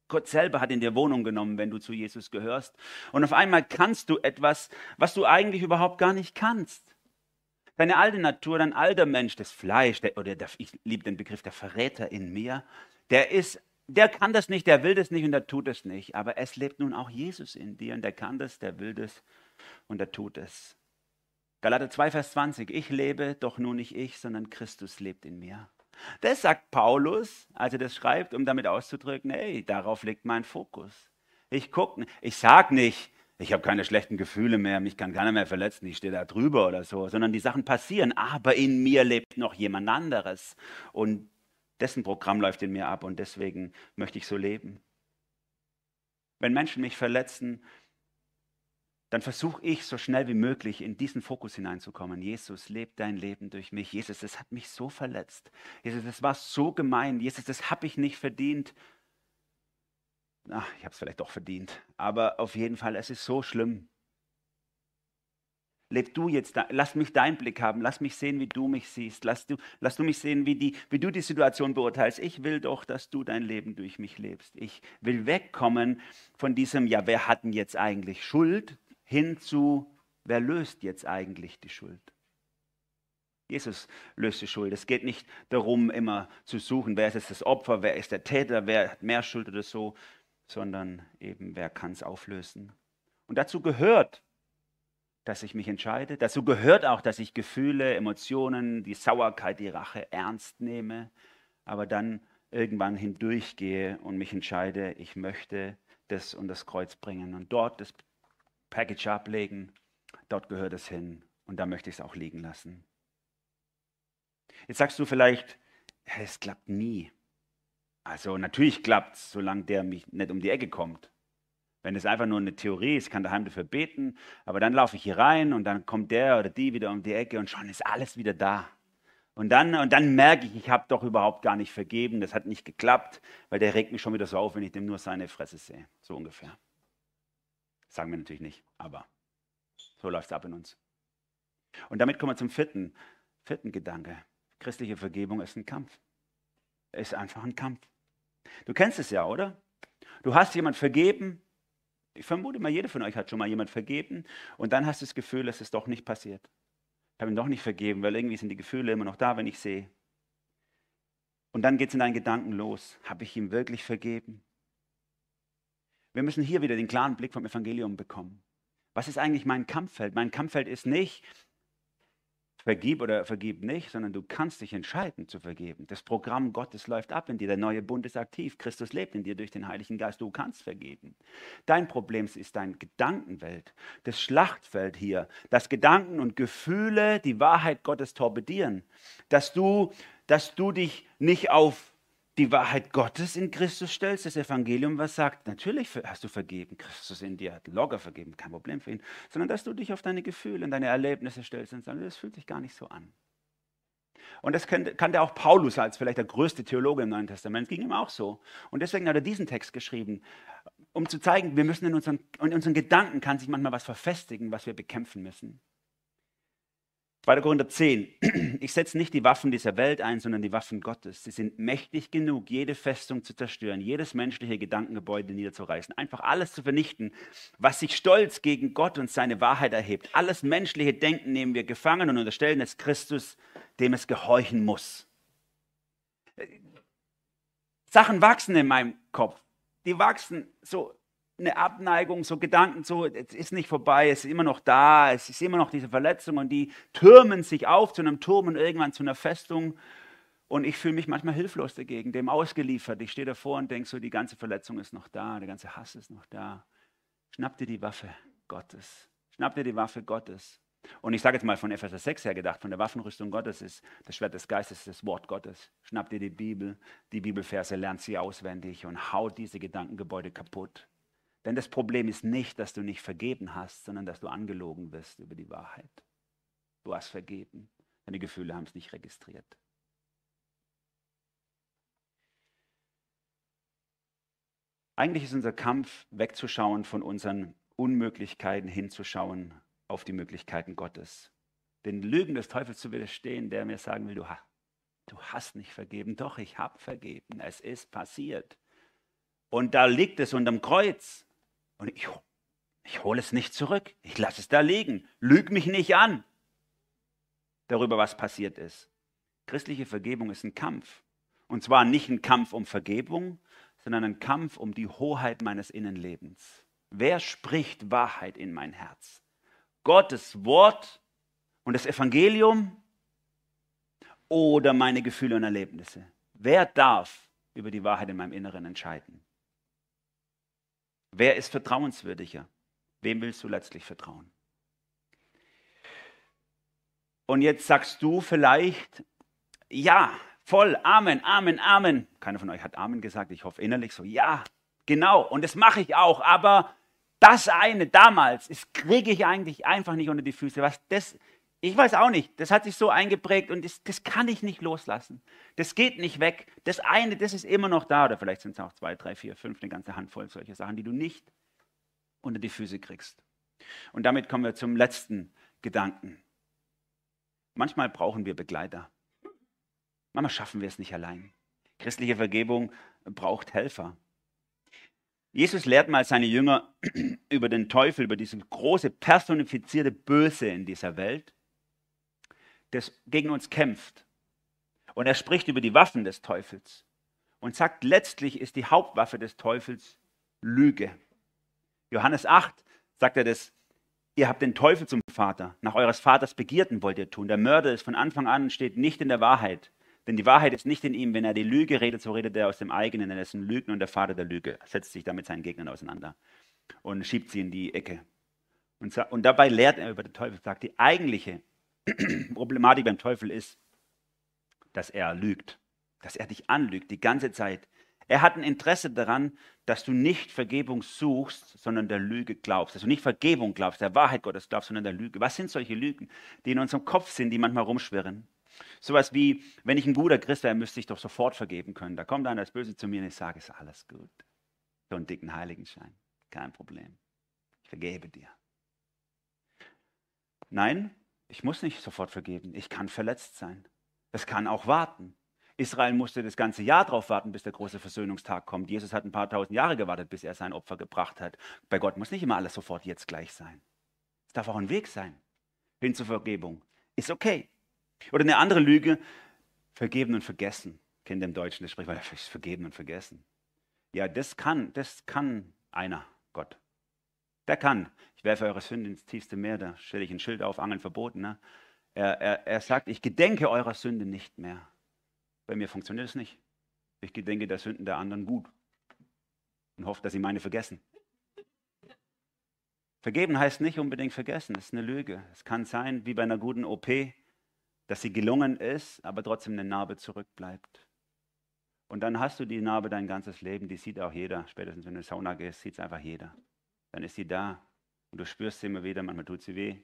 Gott selber hat in dir Wohnung genommen, wenn du zu Jesus gehörst. Und auf einmal kannst du etwas, was du eigentlich überhaupt gar nicht kannst. Deine alte Natur, dein alter Mensch, das Fleisch, der, oder der, ich liebe den Begriff der Verräter in mir, der ist, der kann das nicht, der will das nicht und der tut es nicht. Aber es lebt nun auch Jesus in dir und der kann das, der will das und der tut es. Galater 2, Vers 20. Ich lebe, doch nur nicht ich, sondern Christus lebt in mir. Das sagt Paulus, als er das schreibt, um damit auszudrücken, hey, darauf liegt mein Fokus. Ich gucke, ich sage nicht, ich habe keine schlechten Gefühle mehr, mich kann keiner mehr verletzen, ich stehe da drüber oder so, sondern die Sachen passieren, aber in mir lebt noch jemand anderes und dessen Programm läuft in mir ab und deswegen möchte ich so leben. Wenn Menschen mich verletzen, dann versuche ich so schnell wie möglich in diesen Fokus hineinzukommen. Jesus, lebt dein Leben durch mich. Jesus, das hat mich so verletzt. Jesus, das war so gemein. Jesus, das habe ich nicht verdient. Ach, ich habe es vielleicht doch verdient. Aber auf jeden Fall, es ist so schlimm. Leb du jetzt, lass mich deinen Blick haben, lass mich sehen, wie du mich siehst, lass du, lass du mich sehen, wie, die, wie du die Situation beurteilst. Ich will doch, dass du dein Leben durch mich lebst. Ich will wegkommen von diesem, ja, wer hat denn jetzt eigentlich Schuld? Hin zu, wer löst jetzt eigentlich die Schuld? Jesus löst die Schuld. Es geht nicht darum, immer zu suchen, wer ist jetzt das Opfer, wer ist der Täter, wer hat mehr Schuld oder so, sondern eben, wer kann es auflösen. Und dazu gehört, dass ich mich entscheide. Dazu gehört auch, dass ich Gefühle, Emotionen, die Sauerkeit, die Rache ernst nehme, aber dann irgendwann hindurchgehe und mich entscheide, ich möchte das und das Kreuz bringen und dort das Package ablegen, dort gehört es hin und da möchte ich es auch liegen lassen. Jetzt sagst du vielleicht, es klappt nie. Also natürlich klappt es, solange der mich nicht um die Ecke kommt. Wenn es einfach nur eine Theorie ist, kann daheim dafür beten, aber dann laufe ich hier rein und dann kommt der oder die wieder um die Ecke und schon ist alles wieder da. Und dann, und dann merke ich, ich habe doch überhaupt gar nicht vergeben, das hat nicht geklappt, weil der regt mich schon wieder so auf, wenn ich dem nur seine Fresse sehe. So ungefähr. Sagen wir natürlich nicht, aber so läuft es ab in uns. Und damit kommen wir zum vierten, vierten Gedanke. Christliche Vergebung ist ein Kampf. Es ist einfach ein Kampf. Du kennst es ja, oder? Du hast jemand vergeben. Ich vermute mal, jeder von euch hat schon mal jemand vergeben. Und dann hast du das Gefühl, es ist doch nicht passiert. Ich habe ihn doch nicht vergeben, weil irgendwie sind die Gefühle immer noch da, wenn ich sehe. Und dann geht es in deinen Gedanken los. Habe ich ihm wirklich vergeben? Wir müssen hier wieder den klaren Blick vom Evangelium bekommen. Was ist eigentlich mein Kampffeld? Mein Kampffeld ist nicht, vergib oder vergib nicht, sondern du kannst dich entscheiden zu vergeben. Das Programm Gottes läuft ab in dir, der neue Bund ist aktiv, Christus lebt in dir durch den Heiligen Geist, du kannst vergeben. Dein Problem ist dein Gedankenwelt, das Schlachtfeld hier, dass Gedanken und Gefühle die Wahrheit Gottes torpedieren, dass du, dass du dich nicht auf die Wahrheit Gottes in Christus stellst, das Evangelium, was sagt, natürlich hast du vergeben, Christus in dir hat locker vergeben, kein Problem für ihn, sondern dass du dich auf deine Gefühle und deine Erlebnisse stellst und sagst, das fühlt sich gar nicht so an. Und das kannte auch Paulus als vielleicht der größte Theologe im Neuen Testament, ging ihm auch so. Und deswegen hat er diesen Text geschrieben, um zu zeigen, wir müssen in unseren, in unseren Gedanken kann sich manchmal was verfestigen, was wir bekämpfen müssen. 2. Korinther 10. Ich setze nicht die Waffen dieser Welt ein, sondern die Waffen Gottes. Sie sind mächtig genug, jede Festung zu zerstören, jedes menschliche Gedankengebäude niederzureißen, einfach alles zu vernichten, was sich stolz gegen Gott und seine Wahrheit erhebt. Alles menschliche Denken nehmen wir gefangen und unterstellen es Christus, dem es gehorchen muss. Sachen wachsen in meinem Kopf. Die wachsen so eine Abneigung, so Gedanken, so, es ist nicht vorbei, es ist immer noch da, es ist immer noch diese Verletzung und die türmen sich auf zu einem Turm und irgendwann zu einer Festung. Und ich fühle mich manchmal hilflos dagegen, dem ausgeliefert. Ich stehe davor und denke so, die ganze Verletzung ist noch da, der ganze Hass ist noch da. Schnapp dir die Waffe Gottes. Schnapp dir die Waffe Gottes. Und ich sage jetzt mal von Epheser 6 her gedacht, von der Waffenrüstung Gottes ist das Schwert des Geistes das Wort Gottes. Schnapp dir die Bibel, die Bibelverse, lernt sie auswendig und haut diese Gedankengebäude kaputt. Denn das Problem ist nicht, dass du nicht vergeben hast, sondern dass du angelogen bist über die Wahrheit. Du hast vergeben. Deine Gefühle haben es nicht registriert. Eigentlich ist unser Kampf wegzuschauen von unseren Unmöglichkeiten, hinzuschauen auf die Möglichkeiten Gottes. Den Lügen des Teufels zu widerstehen, der mir sagen will, du, du hast nicht vergeben. Doch, ich habe vergeben. Es ist passiert. Und da liegt es unterm Kreuz. Und ich, ich hole es nicht zurück. Ich lasse es da liegen. Lüg mich nicht an darüber, was passiert ist. Christliche Vergebung ist ein Kampf. Und zwar nicht ein Kampf um Vergebung, sondern ein Kampf um die Hoheit meines Innenlebens. Wer spricht Wahrheit in mein Herz? Gottes Wort und das Evangelium oder meine Gefühle und Erlebnisse? Wer darf über die Wahrheit in meinem Inneren entscheiden? Wer ist vertrauenswürdiger? Wem willst du letztlich vertrauen? Und jetzt sagst du vielleicht, ja, voll, Amen, Amen, Amen. Keiner von euch hat Amen gesagt, ich hoffe innerlich so, ja, genau, und das mache ich auch, aber das eine damals, das kriege ich eigentlich einfach nicht unter die Füße. Was das, ich weiß auch nicht, das hat sich so eingeprägt und das, das kann ich nicht loslassen. Das geht nicht weg. Das eine, das ist immer noch da. Oder vielleicht sind es auch zwei, drei, vier, fünf, eine ganze Handvoll solcher Sachen, die du nicht unter die Füße kriegst. Und damit kommen wir zum letzten Gedanken. Manchmal brauchen wir Begleiter. Manchmal schaffen wir es nicht allein. Christliche Vergebung braucht Helfer. Jesus lehrt mal seine Jünger [clears throat] über den Teufel, über dieses große personifizierte Böse in dieser Welt das gegen uns kämpft. Und er spricht über die Waffen des Teufels und sagt, letztlich ist die Hauptwaffe des Teufels Lüge. Johannes 8 sagt er das, ihr habt den Teufel zum Vater, nach eures Vaters Begierden wollt ihr tun. Der Mörder ist von Anfang an, steht nicht in der Wahrheit. Denn die Wahrheit ist nicht in ihm. Wenn er die Lüge redet, so redet er aus dem eigenen. Er ist ein Lügner und der Vater der Lüge. Setzt sich damit seinen Gegnern auseinander und schiebt sie in die Ecke. Und, und dabei lehrt er über den Teufel, sagt, die eigentliche Problematik beim Teufel ist, dass er lügt, dass er dich anlügt die ganze Zeit. Er hat ein Interesse daran, dass du nicht Vergebung suchst, sondern der Lüge glaubst. Dass du nicht Vergebung glaubst, der Wahrheit Gottes glaubst, sondern der Lüge. Was sind solche Lügen, die in unserem Kopf sind, die manchmal rumschwirren? Sowas wie, wenn ich ein guter Christ wäre, müsste ich doch sofort vergeben können. Da kommt einer das Böse zu mir und ich sage, ist alles gut. So einen dicken Heiligenschein. Kein Problem. Ich vergebe dir. Nein, ich muss nicht sofort vergeben. Ich kann verletzt sein. Es kann auch warten. Israel musste das ganze Jahr darauf warten, bis der große Versöhnungstag kommt. Jesus hat ein paar tausend Jahre gewartet, bis er sein Opfer gebracht hat. Bei Gott muss nicht immer alles sofort jetzt gleich sein. Es darf auch ein Weg sein hin zur Vergebung. Ist okay. Oder eine andere Lüge, vergeben und vergessen. Kennt im Deutschen das Sprichwort, vergeben und vergessen. Ja, das kann, das kann einer, Gott. Der kann. Ich werfe eure Sünde ins tiefste Meer, da stelle ich ein Schild auf, Angeln verboten. Ne? Er, er, er sagt, ich gedenke eurer Sünde nicht mehr. Bei mir funktioniert es nicht. Ich gedenke der Sünden der anderen gut und hoffe, dass sie meine vergessen. Vergeben heißt nicht unbedingt vergessen, das ist eine Lüge. Es kann sein, wie bei einer guten OP, dass sie gelungen ist, aber trotzdem eine Narbe zurückbleibt. Und dann hast du die Narbe dein ganzes Leben, die sieht auch jeder. Spätestens wenn du in die Sauna gehst, sieht es einfach jeder dann ist sie da und du spürst sie immer wieder, manchmal tut sie weh.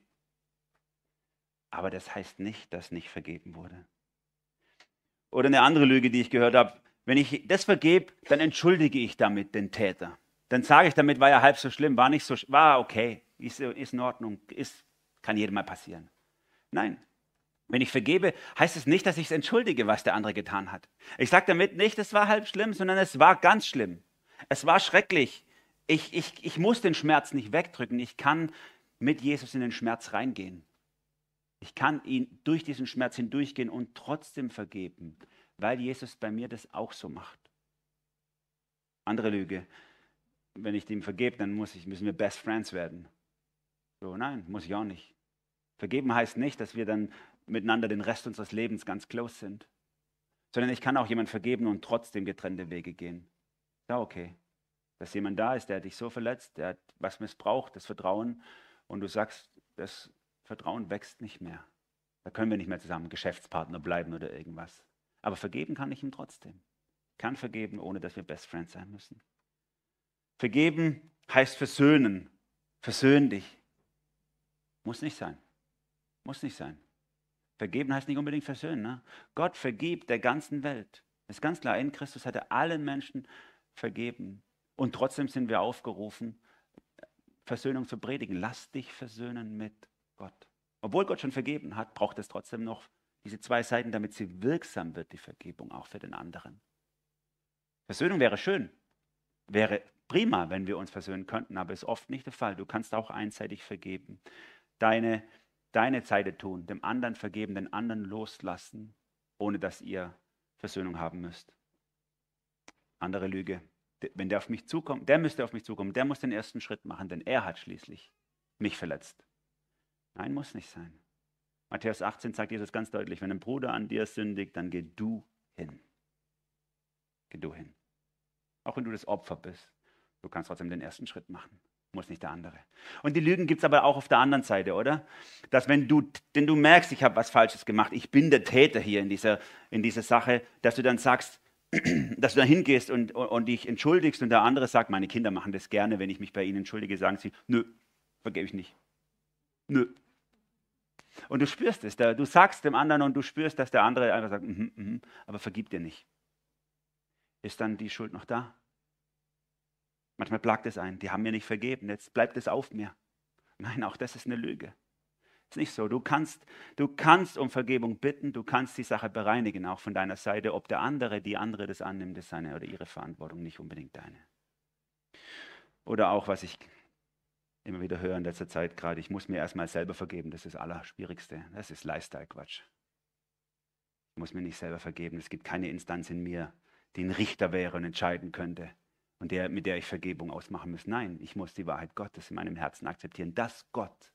Aber das heißt nicht, dass nicht vergeben wurde. Oder eine andere Lüge, die ich gehört habe, wenn ich das vergebe, dann entschuldige ich damit den Täter. Dann sage ich damit, war ja halb so schlimm, war nicht so, war okay, ist, ist in Ordnung, ist, kann jedem mal passieren. Nein, Wenn ich vergebe, heißt es nicht, dass ich es entschuldige, was der andere getan hat. Ich sage damit nicht, es war halb schlimm, sondern es war ganz schlimm. Es war schrecklich. Ich, ich, ich muss den Schmerz nicht wegdrücken. Ich kann mit Jesus in den Schmerz reingehen. Ich kann ihn durch diesen Schmerz hindurchgehen und trotzdem vergeben, weil Jesus bei mir das auch so macht. Andere Lüge. Wenn ich dem vergebe, dann muss ich, müssen wir Best Friends werden. So, nein, muss ich auch nicht. Vergeben heißt nicht, dass wir dann miteinander den Rest unseres Lebens ganz close sind, sondern ich kann auch jemand vergeben und trotzdem getrennte Wege gehen. Ja, okay. Dass jemand da ist, der dich so verletzt, der hat was missbraucht, das Vertrauen, und du sagst, das Vertrauen wächst nicht mehr. Da können wir nicht mehr zusammen Geschäftspartner bleiben oder irgendwas. Aber vergeben kann ich ihm trotzdem. Kann vergeben, ohne dass wir Best Friends sein müssen. Vergeben heißt versöhnen. Versöhn dich. Muss nicht sein. Muss nicht sein. Vergeben heißt nicht unbedingt versöhnen. Ne? Gott vergibt der ganzen Welt. Ist ganz klar, in Christus hat er allen Menschen vergeben. Und trotzdem sind wir aufgerufen, Versöhnung zu predigen. Lass dich versöhnen mit Gott. Obwohl Gott schon vergeben hat, braucht es trotzdem noch diese zwei Seiten, damit sie wirksam wird, die Vergebung auch für den anderen. Versöhnung wäre schön, wäre prima, wenn wir uns versöhnen könnten, aber ist oft nicht der Fall. Du kannst auch einseitig vergeben. Deine deine Seite tun, dem anderen vergeben, den anderen loslassen, ohne dass ihr Versöhnung haben müsst. Andere Lüge. Wenn der auf mich zukommt, der müsste auf mich zukommen, der muss den ersten Schritt machen, denn er hat schließlich mich verletzt. Nein, muss nicht sein. Matthäus 18 sagt Jesus ganz deutlich, wenn ein Bruder an dir sündigt, dann geh du hin. Geh du hin. Auch wenn du das Opfer bist, du kannst trotzdem den ersten Schritt machen muss nicht der andere. Und die Lügen gibt es aber auch auf der anderen Seite, oder? Dass wenn du, denn du merkst, ich habe was Falsches gemacht, ich bin der Täter hier in dieser, in dieser Sache, dass du dann sagst, dass du da hingehst und, und, und dich entschuldigst und der andere sagt, meine Kinder machen das gerne, wenn ich mich bei ihnen entschuldige, sagen sie, nö, vergebe ich nicht. Nö. Und du spürst es, du sagst dem anderen und du spürst, dass der andere einfach sagt, mm -hmm, aber vergib dir nicht. Ist dann die Schuld noch da? Manchmal plagt es ein, die haben mir nicht vergeben, jetzt bleibt es auf mir. Nein, auch das ist eine Lüge. Ist nicht so. Du kannst, du kannst um Vergebung bitten, du kannst die Sache bereinigen, auch von deiner Seite. Ob der andere, die andere das annimmt, ist seine oder ihre Verantwortung, nicht unbedingt deine. Oder auch, was ich immer wieder höre in letzter Zeit gerade, ich muss mir erstmal selber vergeben, das ist das Allerschwierigste. Das ist Lifestyle-Quatsch. Ich muss mir nicht selber vergeben. Es gibt keine Instanz in mir, die ein Richter wäre und entscheiden könnte, und der, mit der ich Vergebung ausmachen muss. Nein, ich muss die Wahrheit Gottes in meinem Herzen akzeptieren, dass Gott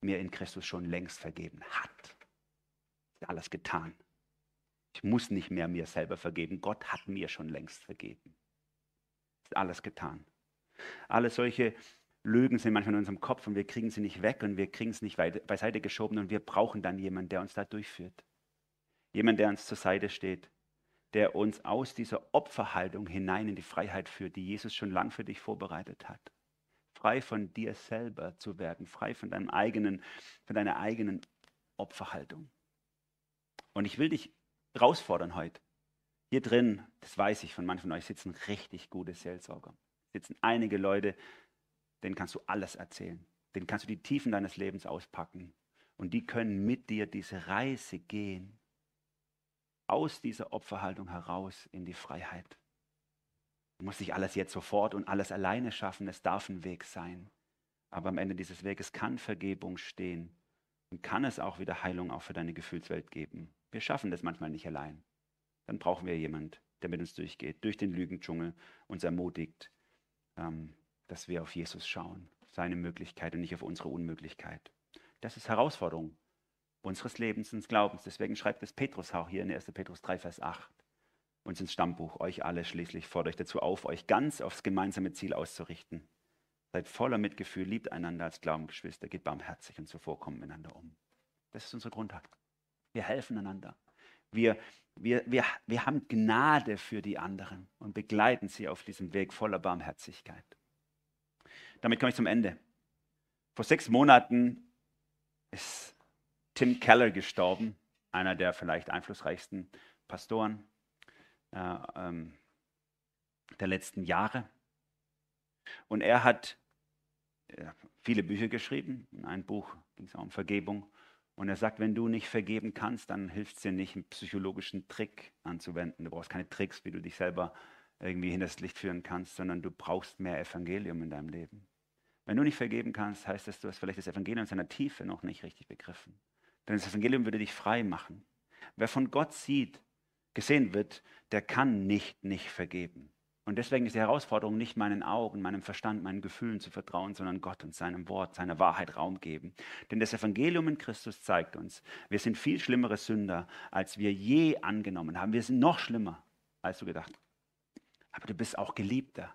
mir in Christus schon längst vergeben hat. Ist alles getan. Ich muss nicht mehr mir selber vergeben. Gott hat mir schon längst vergeben. Ist alles getan. Alle solche Lügen sind manchmal in unserem Kopf und wir kriegen sie nicht weg und wir kriegen es nicht beiseite geschoben und wir brauchen dann jemanden, der uns da durchführt. Jemand, der uns zur Seite steht, der uns aus dieser Opferhaltung hinein in die Freiheit führt, die Jesus schon lang für dich vorbereitet hat. Frei von dir selber zu werden, frei von deinem eigenen, von deiner eigenen Opferhaltung. Und ich will dich herausfordern heute. Hier drin, das weiß ich, von manchen von euch sitzen richtig gute Seelsorger. Sitzen einige Leute, denen kannst du alles erzählen. Denen kannst du die Tiefen deines Lebens auspacken. Und die können mit dir diese Reise gehen aus dieser Opferhaltung heraus in die Freiheit. Du musst nicht alles jetzt sofort und alles alleine schaffen, es darf ein Weg sein. Aber am Ende dieses Weges kann Vergebung stehen und kann es auch wieder Heilung auch für deine Gefühlswelt geben. Wir schaffen das manchmal nicht allein. Dann brauchen wir jemand, der mit uns durchgeht, durch den Lügendschungel, uns ermutigt, ähm, dass wir auf Jesus schauen, seine Möglichkeit und nicht auf unsere Unmöglichkeit. Das ist Herausforderung unseres Lebens und Glaubens. Deswegen schreibt es Petrus auch hier in 1. Petrus 3, Vers 8 uns ins Stammbuch. Euch alle schließlich fordere ich dazu auf, euch ganz aufs gemeinsame Ziel auszurichten. Seid voller Mitgefühl, liebt einander als Glaubensgeschwister, geht barmherzig und zuvorkommen miteinander um. Das ist unsere Grundhaltung. Wir helfen einander. Wir, wir, wir, wir haben Gnade für die anderen und begleiten sie auf diesem Weg voller Barmherzigkeit. Damit komme ich zum Ende. Vor sechs Monaten ist Tim Keller gestorben, einer der vielleicht einflussreichsten Pastoren äh, ähm, der letzten Jahre. Und er hat äh, viele Bücher geschrieben. In einem Buch ging es auch um Vergebung Und er sagt, wenn du nicht vergeben kannst, dann hilft es dir nicht, einen psychologischen Trick anzuwenden. Du brauchst keine Tricks, wie du dich selber irgendwie hinters Licht führen kannst, sondern du brauchst mehr Evangelium in deinem Leben. Wenn du nicht vergeben kannst, heißt das, du hast vielleicht das Evangelium in seiner Tiefe noch nicht richtig begriffen. Denn das Evangelium würde dich frei machen. Wer von Gott sieht, gesehen wird, der kann nicht nicht vergeben. Und deswegen ist die Herausforderung nicht meinen Augen, meinem Verstand, meinen Gefühlen zu vertrauen, sondern Gott und seinem Wort, seiner Wahrheit Raum geben. Denn das Evangelium in Christus zeigt uns, wir sind viel schlimmere Sünder, als wir je angenommen haben. Wir sind noch schlimmer, als du gedacht. Aber du bist auch Geliebter.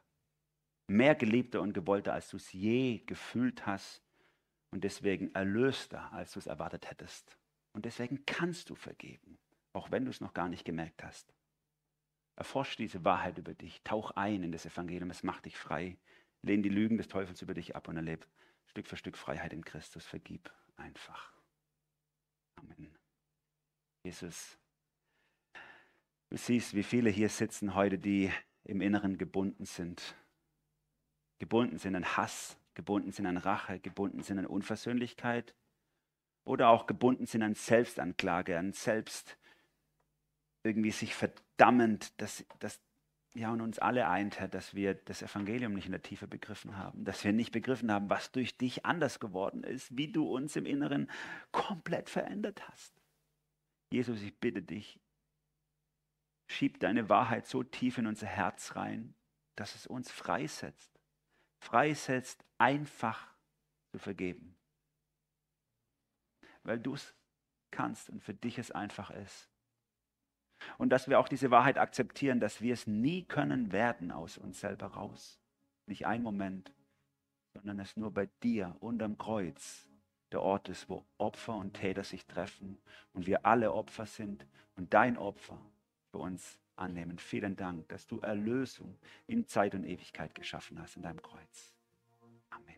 Mehr Geliebter und Gewollter, als du es je gefühlt hast. Und deswegen erlöster, als du es erwartet hättest. Und deswegen kannst du vergeben, auch wenn du es noch gar nicht gemerkt hast. Erforsch diese Wahrheit über dich, tauch ein in das Evangelium, es macht dich frei. Lehn die Lügen des Teufels über dich ab und erlebe Stück für Stück Freiheit in Christus. Vergib einfach. Amen. Jesus, du siehst, wie viele hier sitzen heute, die im Inneren gebunden sind. Gebunden sind an Hass, gebunden sind an Rache, gebunden sind an Unversöhnlichkeit oder auch gebunden sind an Selbstanklage, an Selbst, irgendwie sich verdammend, dass, dass ja, und uns alle eint, Herr, dass wir das Evangelium nicht in der Tiefe begriffen haben, dass wir nicht begriffen haben, was durch dich anders geworden ist, wie du uns im Inneren komplett verändert hast. Jesus, ich bitte dich, schieb deine Wahrheit so tief in unser Herz rein, dass es uns freisetzt. Freisetzt, einfach zu vergeben. Weil du es kannst und für dich es einfach ist. Und dass wir auch diese Wahrheit akzeptieren, dass wir es nie können werden aus uns selber raus. Nicht ein Moment, sondern es nur bei dir unterm Kreuz der Ort ist, wo Opfer und Täter sich treffen und wir alle Opfer sind und dein Opfer für uns annehmen. Vielen Dank, dass du Erlösung in Zeit und Ewigkeit geschaffen hast in deinem Kreuz. Amen.